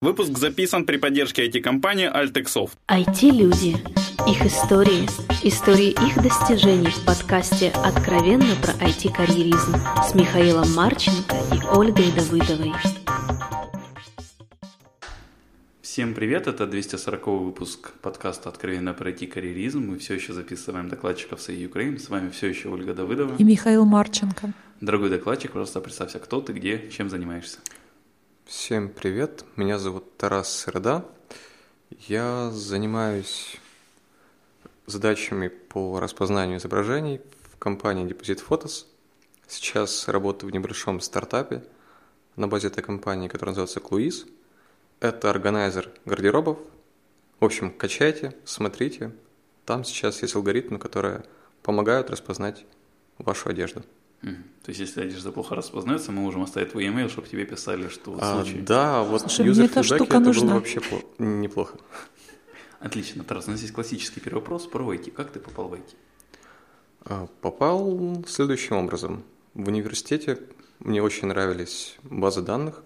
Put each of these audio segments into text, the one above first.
Выпуск записан при поддержке IT-компании Altexoft. IT-люди. Их истории. Истории их достижений в подкасте «Откровенно про IT-карьеризм» с Михаилом Марченко и Ольгой Давыдовой. Всем привет, это 240 выпуск подкаста «Откровенно про IT-карьеризм». Мы все еще записываем докладчиков с Украины. С вами все еще Ольга Давыдова. И Михаил Марченко. Дорогой докладчик, просто представься, кто ты, где, чем занимаешься. Всем привет, меня зовут Тарас Среда. Я занимаюсь задачами по распознанию изображений в компании Deposit Photos. Сейчас работаю в небольшом стартапе на базе этой компании, который называется Cluis. Это органайзер гардеробов. В общем, качайте, смотрите. Там сейчас есть алгоритмы, которые помогают распознать вашу одежду. То есть, если одежда плохо распознается, мы можем оставить твой email, чтобы тебе писали, что в а, случае... Да, вот Слушай, мне эта штука это нужна. было вообще неплохо. Отлично. Тарас, у нас есть классический первый вопрос про IT. Как ты попал в IT? А, попал следующим образом. В университете мне очень нравились базы данных.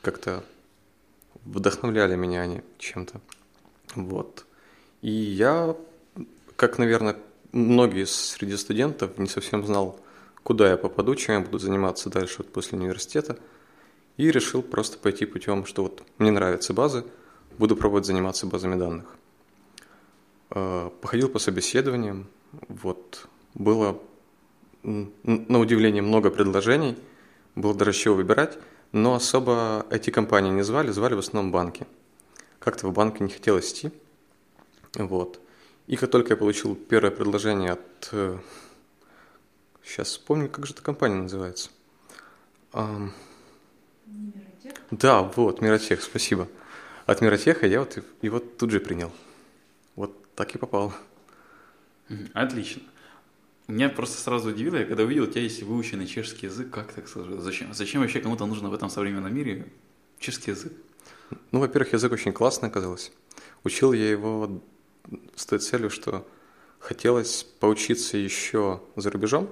Как-то вдохновляли меня они чем-то. Вот. И я, как, наверное, многие среди студентов, не совсем знал, куда я попаду, чем я буду заниматься дальше вот после университета. И решил просто пойти путем, что вот мне нравятся базы, буду пробовать заниматься базами данных. Э, походил по собеседованиям, вот было на удивление много предложений, было даже чего выбирать, но особо эти компании не звали, звали в основном банки. Как-то в банке не хотелось идти. Вот. И как только я получил первое предложение от э, Сейчас вспомню, как же эта компания называется. Um, Да, вот, Миротех, спасибо. От Миротеха я вот его тут же принял. Вот так и попал. Отлично. Меня просто сразу удивило, я когда увидел, у тебя есть выученный чешский язык, как так сложилось? Зачем, зачем вообще кому-то нужно в этом современном мире чешский язык? Ну, во-первых, язык очень классный оказался. Учил я его с той целью, что хотелось поучиться еще за рубежом,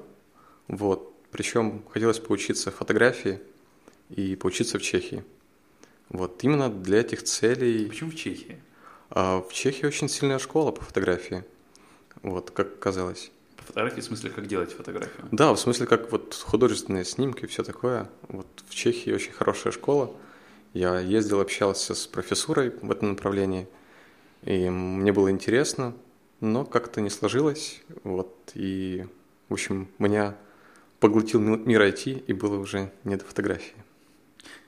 вот. Причем хотелось поучиться фотографии и поучиться в Чехии. Вот. Именно для этих целей... Почему в Чехии? А в Чехии очень сильная школа по фотографии. Вот, как казалось. По фотографии в смысле, как делать фотографию? Да, в смысле, как вот художественные снимки, все такое. Вот в Чехии очень хорошая школа. Я ездил, общался с профессурой в этом направлении. И мне было интересно, но как-то не сложилось. Вот, и, в общем, меня поглотил мир IT, и было уже не до фотографии.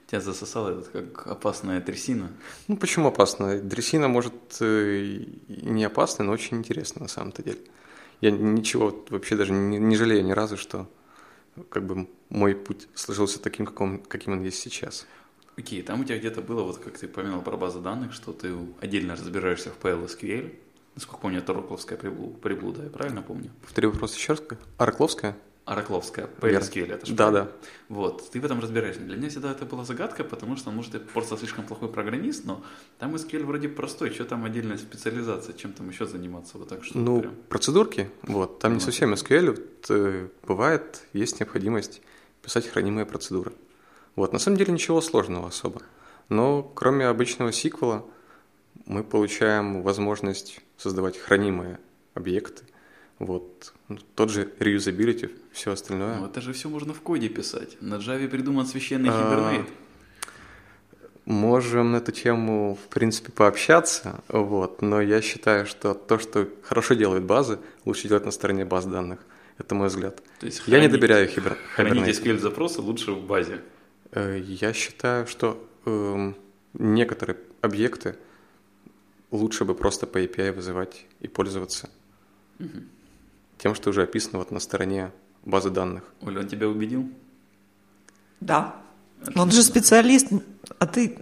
Тебя засосало это как опасная трясина? Ну, почему опасная? Трясина может э, и не опасная, но очень интересная на самом-то деле. Я ничего вообще даже не, не жалею ни разу, что как бы мой путь сложился таким, каком, каким он есть сейчас. Окей, okay, там у тебя где-то было, вот как ты упомянул про базы данных, что ты отдельно разбираешься в PLSQL. Насколько помню, это Рокловская приблуда, я правильно помню? Повтори вопрос еще раз. Оракловская? Оракловская, PLSQL, это же Да, да. Вот, ты в этом разбираешься. Для меня всегда это была загадка, потому что, может, я просто слишком плохой программист, но там SQL вроде простой, что там отдельная специализация, чем там еще заниматься, вот так что Ну, прям... процедурки, вот, там не совсем SQL, вот, э, бывает, есть необходимость писать хранимые процедуры. Вот, на самом деле ничего сложного особо, но кроме обычного сиквела мы получаем возможность создавать хранимые объекты, вот. Ну, тот же reusability, все остальное. Ну, это же все можно в коде писать. На Java придуман священный Hibernate. Можем на эту тему, в принципе, пообщаться, вот, но я считаю, что то, что хорошо делают базы, лучше делать на стороне баз данных. Это мой взгляд. То есть я хранить, не доверяю хибер... Хранить SQL-запросы лучше в базе? Э, я считаю, что э, некоторые объекты лучше бы просто по API вызывать и пользоваться. Угу тем, что уже описано вот на стороне базы данных. Оля, он тебя убедил? Да. Отлично. Он же специалист, а ты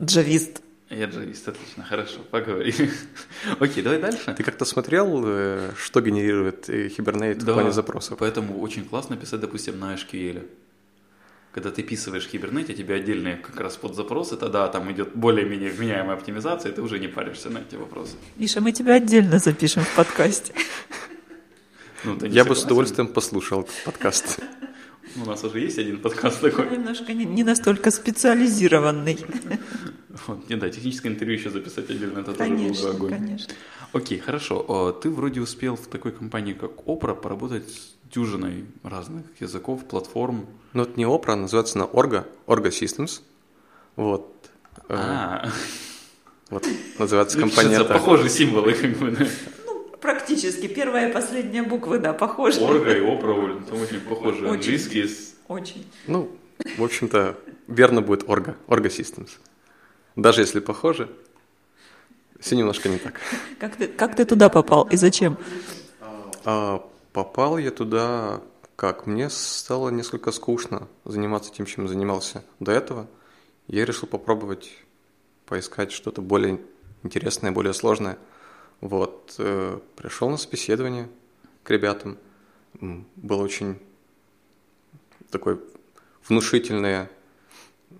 джавист. Я джавист, отлично, хорошо, поговорили. Окей, давай дальше. Ты как-то смотрел, э, что генерирует э, Hibernate да, в плане запросов? поэтому очень классно писать, допустим, на SQL. Когда ты писываешь Hibernate, тебе отдельные как раз под запросы, тогда там идет более-менее вменяемая оптимизация, и ты уже не паришься на эти вопросы. Миша, мы тебя отдельно запишем в подкасте. Ну, Я бы с удовольствием послушал подкаст. У нас уже есть один подкаст такой. Немножко не, не настолько специализированный. Вот, не, да, техническое интервью еще записать отдельно, это тоже был бы Конечно, огонь. конечно. Окей, хорошо. О, Ты вроде успел в такой компании, как Opera, поработать с дюжиной разных языков, платформ. Ну, это не Opera, называется она Orga, Orga Systems. Вот. Э, А, Вот, называется компания похожие символы, как бы, да. Практически первая и последняя буквы, да, похожи. Орга и Опра, там очень похожие. Очень. Английские Очень. Ну, в общем-то, верно будет Orga, Orga Systems. Даже если похоже, все немножко не так. Как ты, как ты туда попал и зачем? А попал я туда как? Мне стало несколько скучно заниматься тем, чем занимался до этого. Я решил попробовать поискать что-то более интересное, более сложное. Вот, э, пришел на собеседование к ребятам. Было очень такое внушительное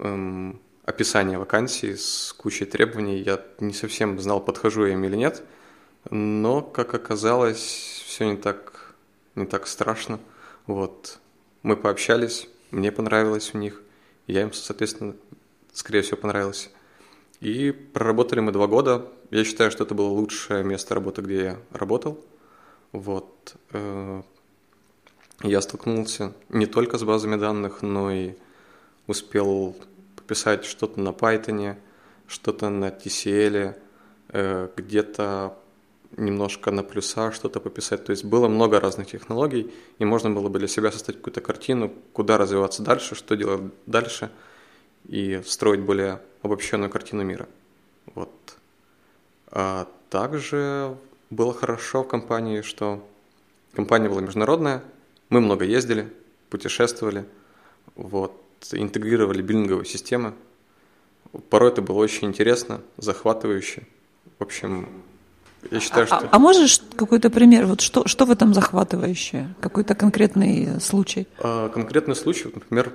эм, описание вакансии с кучей требований. Я не совсем знал, подхожу я им или нет. Но, как оказалось, все не так, не так страшно. Вот. Мы пообщались, мне понравилось у них, я им, соответственно, скорее всего, понравился. И проработали мы два года. Я считаю, что это было лучшее место работы, где я работал. Вот. Э, Я столкнулся не только с базами данных, но и успел пописать что-то на Python, что-то на TCL, э, где-то немножко на плюсах что-то пописать. То есть было много разных технологий, и можно было бы для себя составить какую-то картину, куда развиваться дальше, что делать дальше, и строить более обобщенную картину мира. Вот. А также было хорошо в компании, что компания была международная, мы много ездили, путешествовали, вот, интегрировали биллинговые системы. Порой это было очень интересно, захватывающе. В общем, я считаю, А, что... а можешь какой-то пример? Вот что, что в этом захватывающее? Какой-то конкретный случай? А, Конкретный случай, например,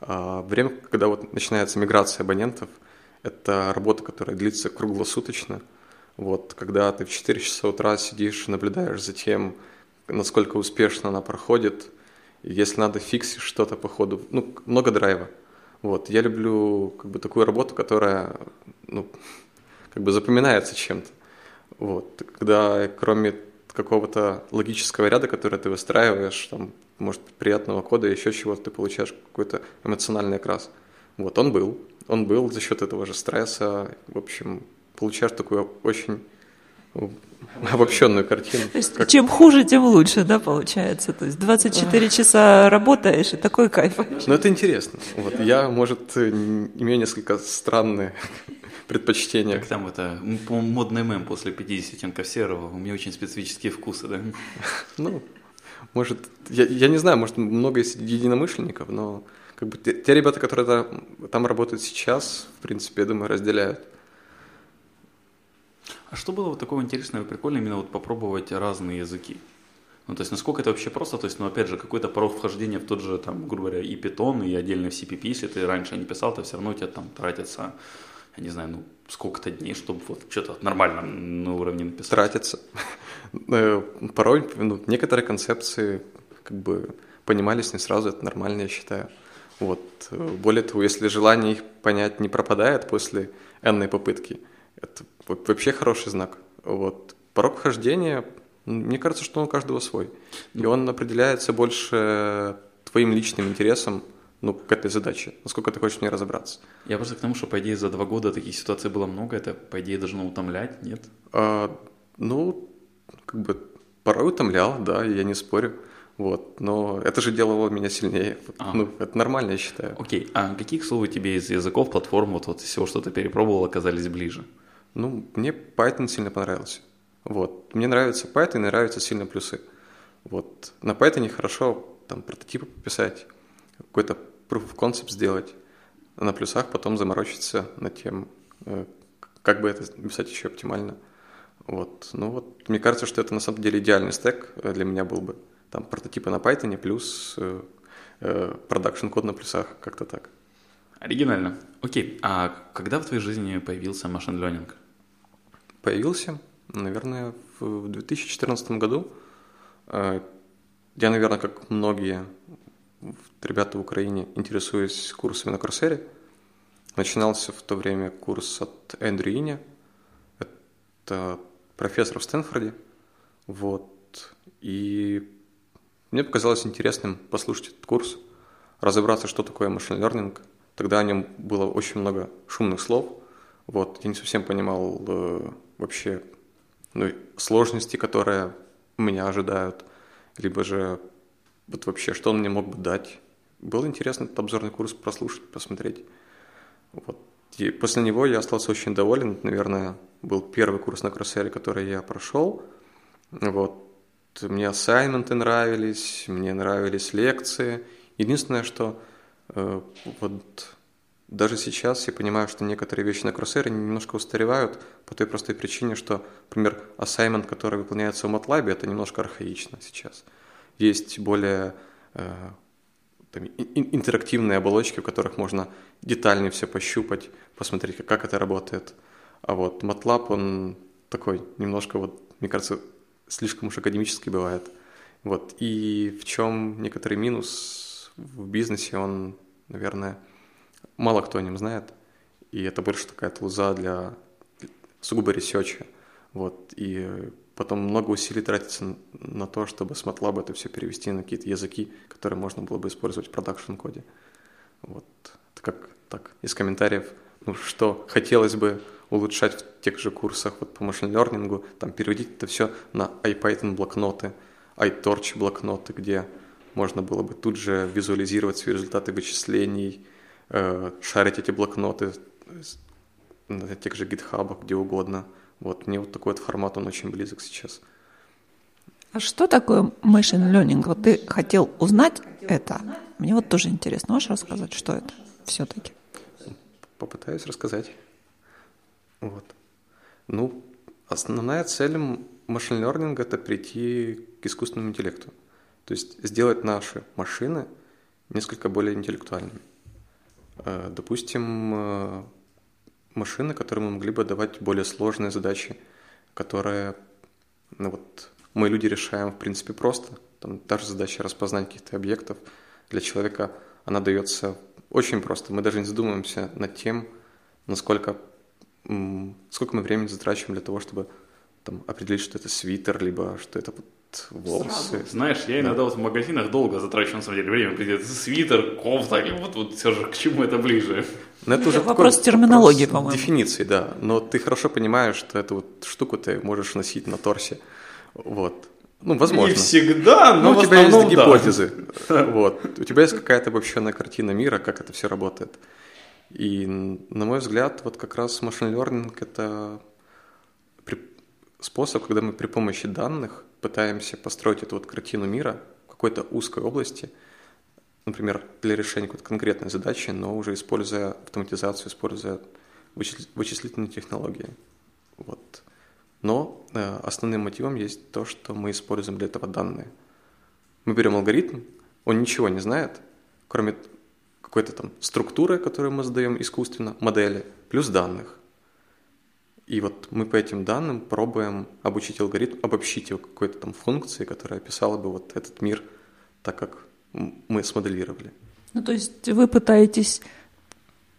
а, время, когда вот начинается миграция абонентов, это работа, которая длится круглосуточно. Вот, когда ты в 4 часа утра сидишь и наблюдаешь за тем, насколько успешно она проходит, если надо фиксить что-то по ходу, ну, много драйва. Вот, я люблю как бы такую работу, которая, ну, как бы запоминается чем-то. Вот, когда кроме какого-то логического ряда, который ты выстраиваешь, там, может, приятного кода, еще чего-то, ты получаешь какой-то эмоциональный окрас. Вот, он был. Он был за счет этого же стресса. В общем, получаешь такую очень обобщенную картину. То есть как- чем хуже, тем лучше, да, получается? То есть 24 часа работаешь, и такой кайф. Но это интересно. Вот, я, может, имею несколько странные предпочтения. Как там это, модный мем после 50 оттенков серого. У меня очень специфические вкусы, да? Ну, может, я, я не знаю, может, много есть единомышленников, но как бы те, те ребята, которые там, там работают сейчас, в принципе, я думаю, разделяют. А что было вот такого интересного и прикольного именно вот попробовать разные языки? Ну, то есть, насколько это вообще просто, то есть, ну, опять же, какой-то порог вхождения в тот же, там, грубо говоря, и Python, и отдельно в CPP, если ты раньше не писал, то все равно у тебя там тратится, я не знаю, ну, сколько-то дней, чтобы вот что-то нормально на уровне написать. Тратятся. Э, Порой ну, некоторые концепции как бы понимались не сразу, это нормально, я считаю. Вот. Более того, если желание их понять не пропадает после энной попытки, это во- вообще хороший знак. Вот. Порог вхождения, м, мне кажется, что он у каждого свой. И он определяется больше твоим личным интересом ну, к этой задаче, насколько ты хочешь в ней разобраться. Я просто к тому, что, по идее, за два года таких ситуаций было много, это, по идее, должно утомлять, нет? А, ну, как бы порой утомлял, да, я не спорю. Вот, но это же делало меня сильнее. А. Ну, это нормально, я считаю. Окей, а какие, к слову, тебе из языков, платформ, вот, вот из всего, что ты перепробовал, оказались ближе? Ну, мне Python сильно понравился. Вот. Мне нравится Python и нравятся сильно плюсы. Вот. На Python хорошо там прототипы пописать, какой-то proof of concept сделать, а на плюсах потом заморочиться над тем, э, как бы это писать еще оптимально. Вот. Ну вот, мне кажется, что это на самом деле идеальный стек э, для меня был бы. Там прототипы на Python плюс э, э, продакшн код на плюсах, как-то так. Оригинально. Окей, а когда в твоей жизни появился машин learning? появился, наверное, в 2014 году. Э, Я, наверное, как многие ребята в Украине, интересуюсь курсами на Курсере. Начинался в то время курс от Эндрю Иня. Это профессор в Стэнфорде. Вот. И мне показалось интересным послушать этот курс, разобраться, что такое машин learning. Тогда о нем было очень много шумных слов. Вот. Я не совсем понимал э, вообще ну, сложности, которые меня ожидают, либо же вот вообще, что он мне мог бы дать. Было интересно этот обзорный курс прослушать, посмотреть. Вот. И после него я остался очень доволен. Это, наверное, был первый курс на Кроссере, который я прошел. Вот. Мне ассайменты нравились, мне нравились лекции. Единственное, что э, вот даже сейчас я понимаю, что некоторые вещи на Кроссере немножко устаревают по той простой причине, что, например, ассаймент, который выполняется в MATLAB, это немножко архаично сейчас. Есть более э, там, интерактивные оболочки, в которых можно детальнее все пощупать, посмотреть, как это работает. А вот MATLAB, он такой немножко, вот, мне кажется, слишком уж академический бывает. Вот. И в чем некоторый минус в бизнесе, он, наверное, мало кто о нем знает, и это больше такая тулза для сугубо research а. Вот, и потом много усилий тратится на то, чтобы с MATLAB это все перевести на какие-то языки, которые можно было бы использовать в production-коде. Вот, это как так, из комментариев, ну, что хотелось бы улучшать в тех же курсах вот, по machine learning у, там переводить это все на IPython блокноты, iTorch блокноты, где можно было бы тут же визуализировать свои результаты вычислений, Э, шарить эти блокноты на тех же гитхабах, где угодно. Вот мне вот такой вот формат, он очень близок сейчас. А что такое machine learning? Вот ты хотел узнать это. Мне вот тоже интересно. Можешь рассказать, что это все-таки? Попытаюсь рассказать. Вот. Ну, основная цель машин learning это прийти к искусственному интеллекту. То есть сделать наши машины несколько более интеллектуальными. Э, допустим, э, машины, которые мы могли бы давать более сложные задачи, которые ну вот, мы люди решаем в принципе просто. Там та же задача распознать каких-то объектов для человека, она дается очень просто. Мы даже не задумываемся над тем, насколько сколько мы времени затрачиваем для того, чтобы там, определить, что это свитер, либо что это волосы. Сразу. Знаешь, я иногда да. вот в магазинах долго затрачиваю, на самом деле, время. Придет свитер, кофта, или вот, вот все же к чему это ближе. Но это уже вопрос такой, терминологии, по-моему. Дефиниции, да. Но ты хорошо понимаешь, что эту вот штуку ты можешь носить на торсе. Вот. Ну, возможно. Не всегда, но ну, у тебя есть гипотезы. Да. Вот. У тебя есть какая-то обобщенная картина мира, как это все работает. И, на мой взгляд, вот как раз машин learning – это способ, когда мы при помощи данных пытаемся построить эту вот картину мира в какой-то узкой области, например, для решения какой-то конкретной задачи, но уже используя автоматизацию, используя вычислительные технологии. Вот. Но э, основным мотивом есть то, что мы используем для этого данные. Мы берем алгоритм, он ничего не знает, кроме какой-то там структуры, которую мы задаем искусственно, модели, плюс данных. И вот мы по этим данным пробуем обучить алгоритм, обобщить его какой-то там функции, которая описала бы вот этот мир так, как мы смоделировали. Ну, то есть вы пытаетесь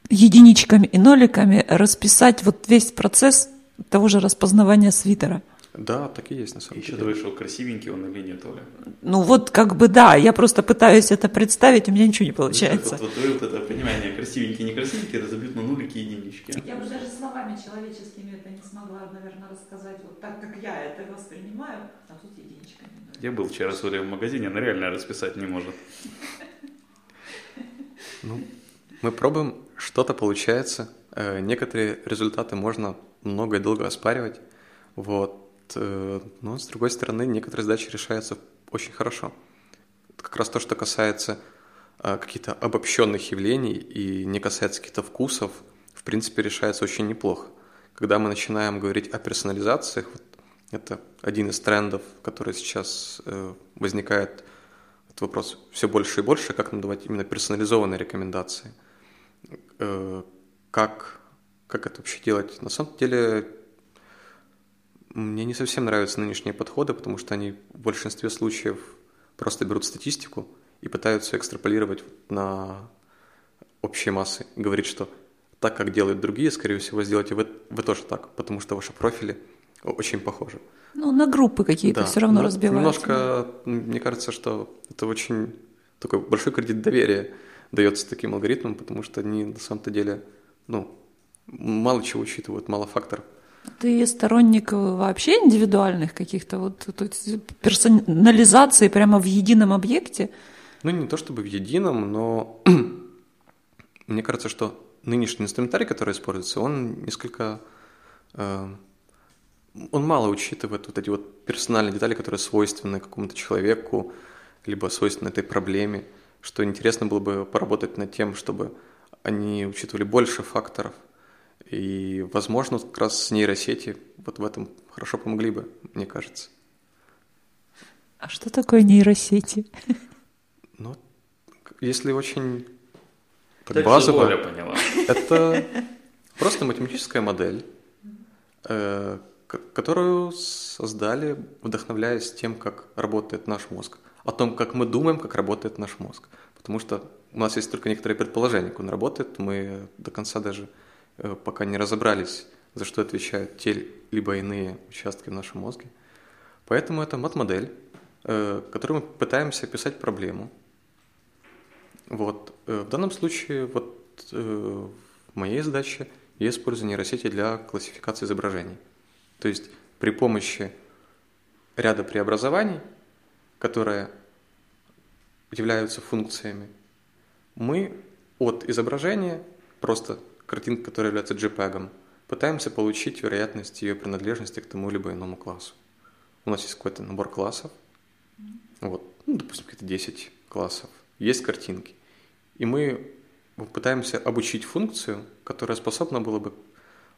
единичками и ноликами расписать вот весь процесс того же распознавания свитера – да, так и есть на самом и деле. И вышел красивенький он или нет, Оля? Ну вот как бы да, я просто пытаюсь это представить, у меня ничего не получается. Вот, вот, вот, вот это понимание, красивенький, некрасивенький, разобьют на нулики и единички. Я бы даже словами человеческими это не смогла, наверное, рассказать, вот так, как я это воспринимаю, а тут единичками. Я был вчера с Олей в магазине, она реально расписать не может. Ну, мы пробуем, что-то получается, э, некоторые результаты можно много и долго оспаривать, вот, но, с другой стороны, некоторые задачи решаются очень хорошо. Как раз то, что касается э, каких-то обобщенных явлений и не касается каких-то вкусов, в принципе, решается очень неплохо. Когда мы начинаем говорить о персонализациях, вот это один из трендов, который сейчас э, возникает, этот вопрос все больше и больше, как нам давать именно персонализованные рекомендации. Как, как это вообще делать? На самом деле мне не совсем нравятся нынешние подходы, потому что они в большинстве случаев просто берут статистику и пытаются экстраполировать на общие массы. Говорить, что так, как делают другие, скорее всего, сделаете вы, вы тоже так, потому что ваши профили очень похожи. Ну, на группы какие-то Да, все равно но разбиваются. Немножко, мне кажется, что это очень такой большой кредит доверия дается таким алгоритмам, потому что они на самом-то деле, ну, мало чего учитывают, мало факторов. Ты сторонник вообще индивидуальных каких-то вот то есть персонализации прямо в едином объекте? Ну, не то чтобы в едином, но мне кажется, что нынешний инструментарий, который используется, он несколько... э, он мало учитывает вот эти вот персональные детали, которые свойственны какому-то человеку, либо свойственны этой проблеме, что интересно было бы поработать над тем, чтобы они учитывали больше факторов. И, возможно, как раз с нейросети вот в этом хорошо помогли бы, мне кажется. А что такое нейросети? Но если очень так базово, поняла. это просто математическая модель, э, которую создали, вдохновляясь тем, как работает наш мозг, о том, как мы думаем, как работает наш мозг. Потому что у нас есть только некоторые предположения, как он работает, мы до конца даже пока не разобрались, за что отвечают те либо иные участки в нашем мозге. Поэтому это мат-модель, э, которой мы пытаемся описать проблему. Вот. э, В данном случае вот э, в моей задаче я использую нейросети для классификации изображений. То есть при помощи ряда преобразований, которые являются функциями, мы от изображения, просто картинка, которая является JPEG, пытаемся получить вероятность ее принадлежности к тому либо иному классу. У нас есть какой-то набор классов, вот, ну, допустим, какие-то 10 классов, есть картинки. И мы пытаемся обучить функцию, которая способна была бы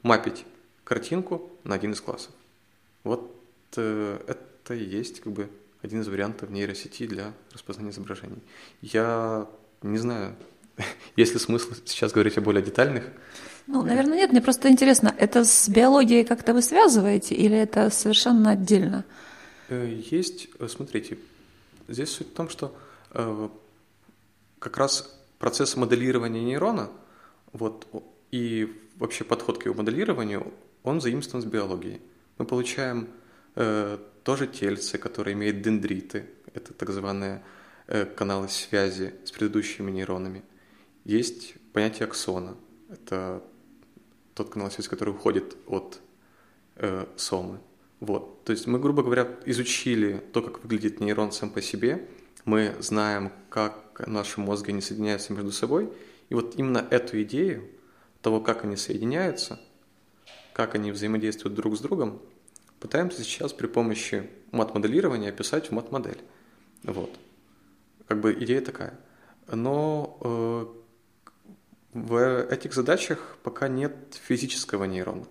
мапить картинку на один из классов. Вот э, это и есть как бы один из вариантов нейросети для распознания изображений. Я не знаю, есть ли смысл сейчас говорить о более детальных. Ну, наверное, нет. Мне просто интересно, это с биологией как-то вы связываете или это совершенно отдельно? Э, Есть, э, смотрите, здесь суть в том, что э, как раз процесс моделирования нейрона, вот, и вообще подход к его моделированию, он заимствован с биологии. Мы получаем э, тоже тельце, которое имеет дендриты, это так званые э, каналы связи с предыдущими нейронами. Есть понятие аксона, это тот канал связи, который уходит от э, сомы. Вот. То есть мы, грубо говоря, изучили то, как выглядит нейрон сам по себе, мы знаем, как наши мозги не соединяются между собой, и вот именно эту идею того, как они соединяются, как они взаимодействуют друг с другом, пытаемся сейчас при помощи мат-моделирования описать в мат-модель. Вот. Как бы идея такая. Но э, в этих задачах пока нет физического нейрона.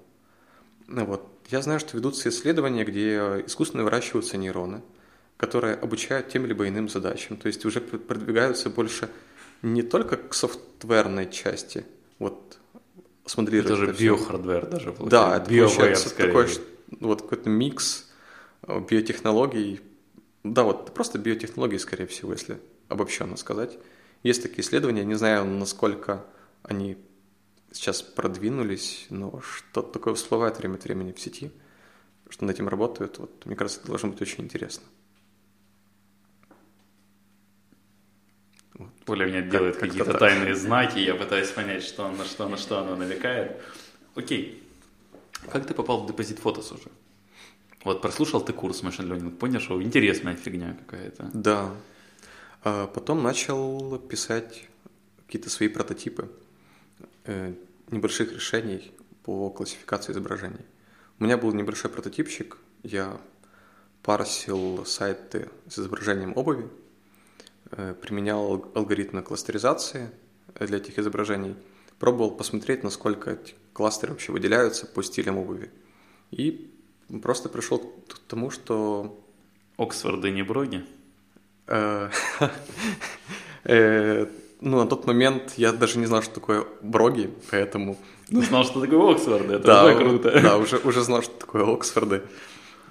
Ну Вот. Я знаю, что ведутся исследования, где искусственно выращиваются нейроны, которые обучают тем либо иным задачам. То есть уже пр- продвигаются больше не только к софтверной части, вот смоделировать Это же биохардвер даже получается. Да, это BioWare получается такой вот какой-то микс э, биотехнологий. Да, вот просто биотехнологии, скорее всего, если обобщенно сказать. Есть такие исследования, не знаю, насколько они сейчас продвинулись, но что-то такое всплывает время от времени в сети, что над этим работают. Вот, мне кажется, это должно быть очень интересно. Оля мне делает как-то какие-то так. тайные знаки, я пытаюсь понять, что на что, на что она намекает. Окей. Как ты попал в депозит фотос уже? Вот прослушал ты курс машин learning, понял, что интересная фигня какая-то. Да. А потом начал писать какие-то свои прототипы небольших решений по классификации изображений. У меня был небольшой прототипчик, я парсил сайты с изображением обуви, э, применял ал- алгоритмы кластеризации для этих изображений, пробовал посмотреть, насколько эти кластеры вообще выделяются по стилям обуви. И просто пришел к тому, что Оксфорды не броги. Ну, на тот момент я даже не знал, что такое броги, поэтому... Ты знал, что такое Оксфорды, это Да, уже круто. да, уже, уже знал, что такое Оксфорды.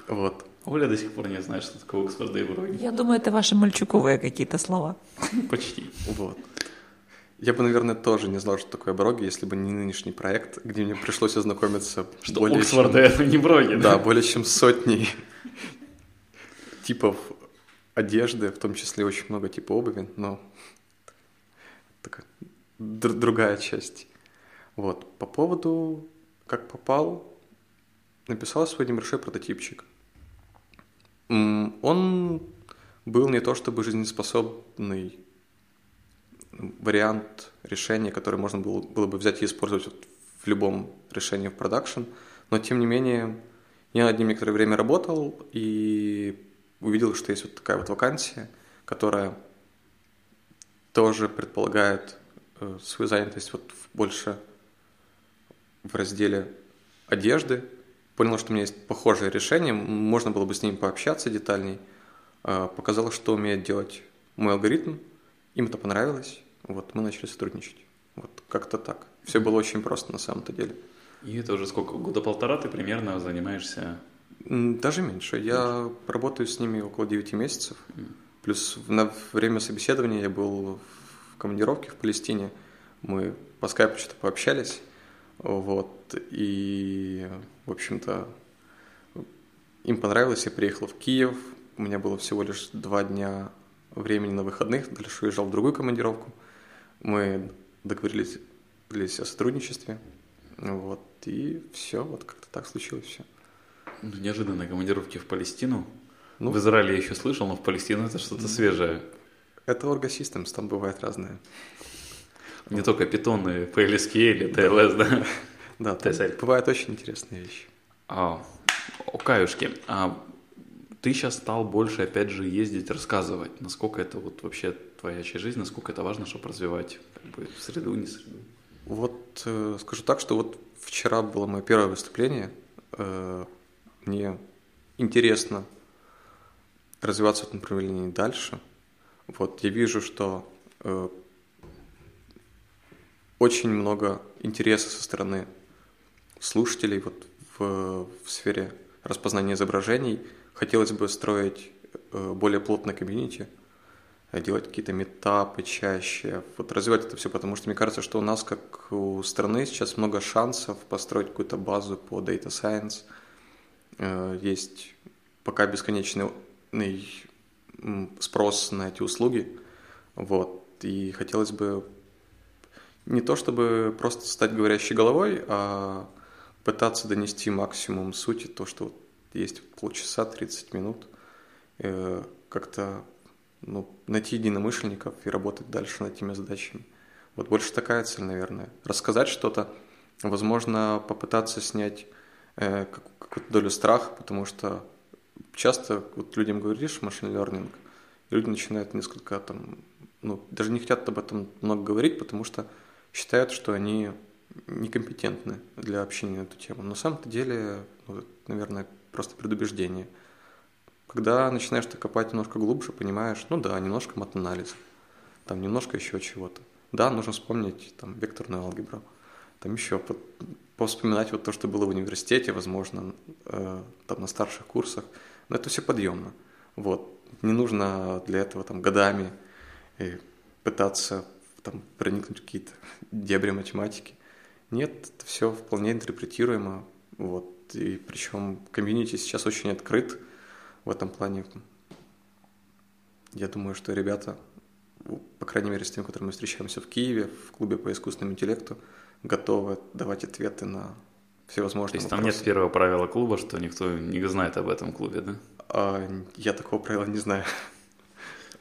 Вот. Оля до сих пор не знает, что такое Оксфорды и броги. Я думаю, это ваши мальчуковые какие-то слова. Почти. Вот. Я бы, наверное, тоже не знал, что такое броги, если бы не нынешний проект, где мне пришлось ознакомиться Что более Оксфорд это не броги, да, более чем сотней типов одежды, в том числе очень много типов обуви, но такая др- другая часть. Вот. По поводу как попал, написал свой небольшой прототипчик. Он был не то чтобы жизнеспособный вариант решения, который можно было, было бы взять и использовать в любом решении в продакшн, но тем не менее я над ним некоторое время работал и увидел, что есть вот такая вот вакансия, которая тоже предполагает э, свою занятость вот больше в разделе одежды. Понял, что у меня есть похожее решение, можно было бы с ним пообщаться детальней. Э, Показалось, что умеет делать мой алгоритм, им это понравилось, вот мы начали сотрудничать. Вот как-то так. Все было очень просто на самом-то деле. И это уже сколько? Года полтора ты примерно занимаешься Даже меньше. Я работаю с ними около 9 месяцев. Плюс на время собеседования я был в командировке в Палестине. Мы по скайпу что-то пообщались. Вот. И, в общем-то, им понравилось. Я приехал в Киев. У меня было всего лишь два дня времени на выходных. Дальше уезжал в другую командировку. Мы договорились о сотрудничестве. Вот. И все. Вот как-то так случилось все. ну, неожиданной командировки в Палестину. Ну. В Израиле я еще слышал, но в Палестину это что-то свежее. Это Orga Systems, там бывает разное. Не только питоны, PLSQL, TLS, да? Да, бывают очень интересные вещи. А, о каюшке. А ты сейчас стал больше, опять же, ездить, рассказывать, насколько это вот вообще твоя часть жизни, насколько это важно, чтобы развивать как бы, среду, не среду. Вот э, скажу так, что вот вчера было мое первое выступление. Э, мне интересно развиваться в этом направлении дальше. Вот я вижу, что э, очень много интереса со стороны слушателей вот в, в сфере распознания изображений. Хотелось бы строить э, более плотное комьюнити, э, делать какие-то метапы чаще, вот развивать это все, потому что мне кажется, что у нас, как у страны, сейчас много шансов построить какую-то базу по Data Science. Э, Есть пока бесконечный м, спрос на эти услуги, вот, и хотелось бы не то чтобы просто стать говорящей головой, а пытаться донести максимум сути, то, что вот есть полчаса, 30 минут, э, как-то ну, найти единомышленников и работать дальше над этими задачами. Вот больше такая цель, наверное. Рассказать что-то, возможно, попытаться снять э, как- какую-то долю страха, потому что часто вот людям говоришь машин learning, и люди начинают несколько там, ну, даже не хотят об этом много говорить, потому что считают, что они некомпетентны для общения на эту тему. Но на самом-то деле, ну, наверное, просто предубеждение. Когда начинаешь ты копать немножко глубже, понимаешь, ну да, немножко матанализа, там немножко еще чего-то. Да, нужно вспомнить там векторную алгебру, там еще повспоминать вот то, что было в университете, возможно, э, там на старших курсах. Но это все подъемно. Вот. Не нужно для этого там годами э, пытаться там проникнуть в какие-то дебри математики. Нет, это все вполне интерпретируемо. Вот. И причем комьюнити сейчас очень открыт в этом плане. Я думаю, что ребята, по крайней мере, с тем, которыми мы встречаемся в Киеве, в клубе по искусственному интеллекту, готовы давать ответы на То всевозможные есть там вопросы. нет первого правила клуба, что никто не знает об этом клубе, да? А, я такого правила не знаю.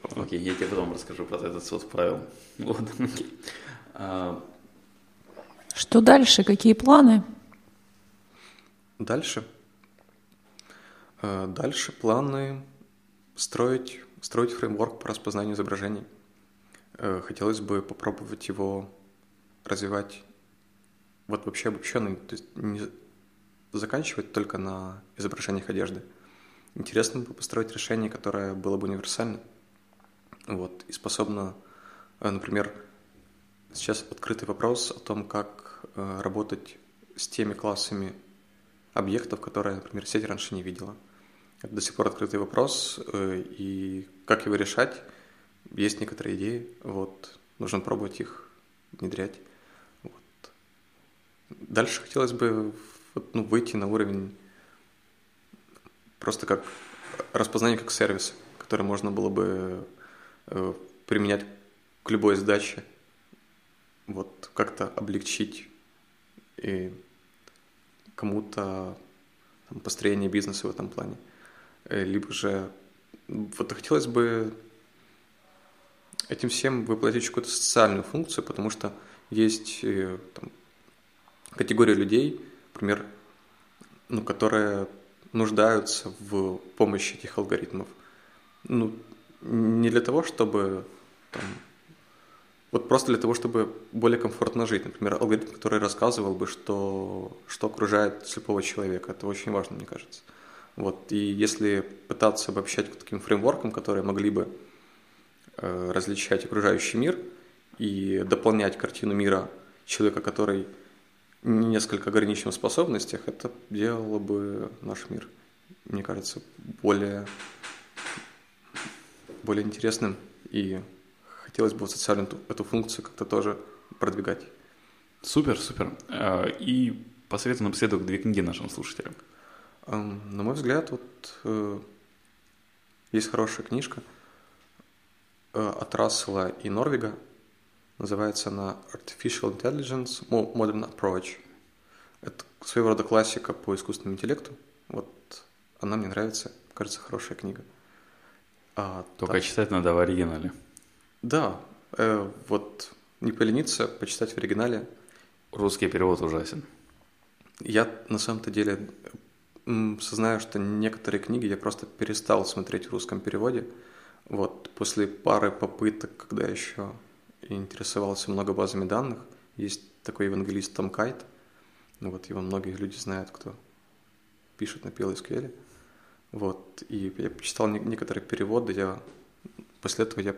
Окей, я тебе потом расскажу про этот свод правил. Вот, окей. А, Что дальше? Какие планы? Дальше. Э, Дальше планы строить, строить фреймворк по распознанию изображений. Э, Хотелось бы попробовать его развивать вот вообще обобщенный, то есть не заканчивать только на изображениях одежды. Интересно бы построить решение, которое было бы универсально. Вот, и способно, э, например, сейчас открытый вопрос о том, как э, работать с теми классами объектов, которые, например, сеть раньше не видела. Это до сих пор открытый вопрос, э, и как его решать, есть некоторые идеи, вот, нужно пробовать их внедрять. Дальше хотелось бы ну, выйти на уровень просто как распознание как сервис, который можно было бы э, применять к любой задаче, вот как-то облегчить и кому-то там, построение бизнеса в этом плане. Э, либо же вот хотелось бы этим всем воплотить какую-то социальную функцию, потому что есть э, там, категория людей, например, ну, которые нуждаются в помощи этих алгоритмов. Ну, не для того, чтобы там, вот просто для того, чтобы более комфортно жить. Например, алгоритм, который рассказывал бы, что, что окружает слепого человека. Это очень важно, мне кажется. Вот. И если пытаться обобщать к таким фреймворкам, которые могли бы э, различать окружающий мир и дополнять картину мира человека, который несколько ограничен в способностях, это делало бы наш мир, мне кажется, более, более интересным и хотелось бы социальную эту, эту функцию как-то тоже продвигать. Супер, супер. А, и посоветуй напоследок две книги нашим слушателям. На мой взгляд, вот э, есть хорошая книжка э, от Рассела и Норвига. Называется она Artificial Intelligence Modern Approach. Это своего рода классика по искусственному интеллекту. Вот она мне нравится, кажется, хорошая книга. А, Только так... читать надо в оригинале. Да, э, вот не полениться, почитать в оригинале. Русский перевод ужасен. Я на самом-то деле сознаю, что некоторые книги я просто перестал смотреть в русском переводе. Вот после пары попыток, когда еще интересовался много базами данных, есть такой евангелист Том Кайт. Ну вот его многие люди знают, кто пишет на PLSQL. Вот, и я почитал некоторые переводы, я после этого я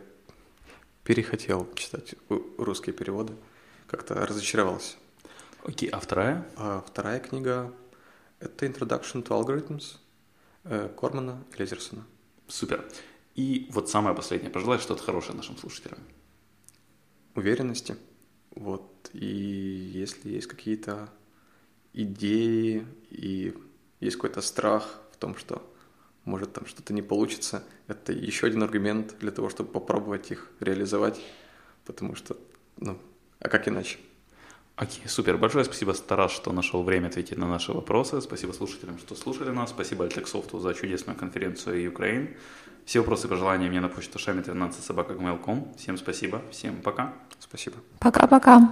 перехотел читать русские переводы, как-то разочаровался. Окей, а вторая? А вторая книга – это Introduction to Algorithms э, Кормана и Лезерсона. Супер. И вот самое последнее. Пожелай что-то хорошее нашим слушателям. Уверенности. Вот. И если есть какие-то идеи и есть какой-то страх в том, что может там что-то не получится, это еще один аргумент для того, чтобы попробовать их реализовать, потому что, ну, а как иначе? Окей, супер. Большое спасибо, Тарас, что нашел время ответить на наши вопросы. Спасибо слушателям, что слушали нас. Спасибо Альтексофту за чудесную конференцию Украин. Все вопросы и пожелания мне на почту шами 13 собака Всем спасибо. Всем пока. Спасибо. Пока-пока.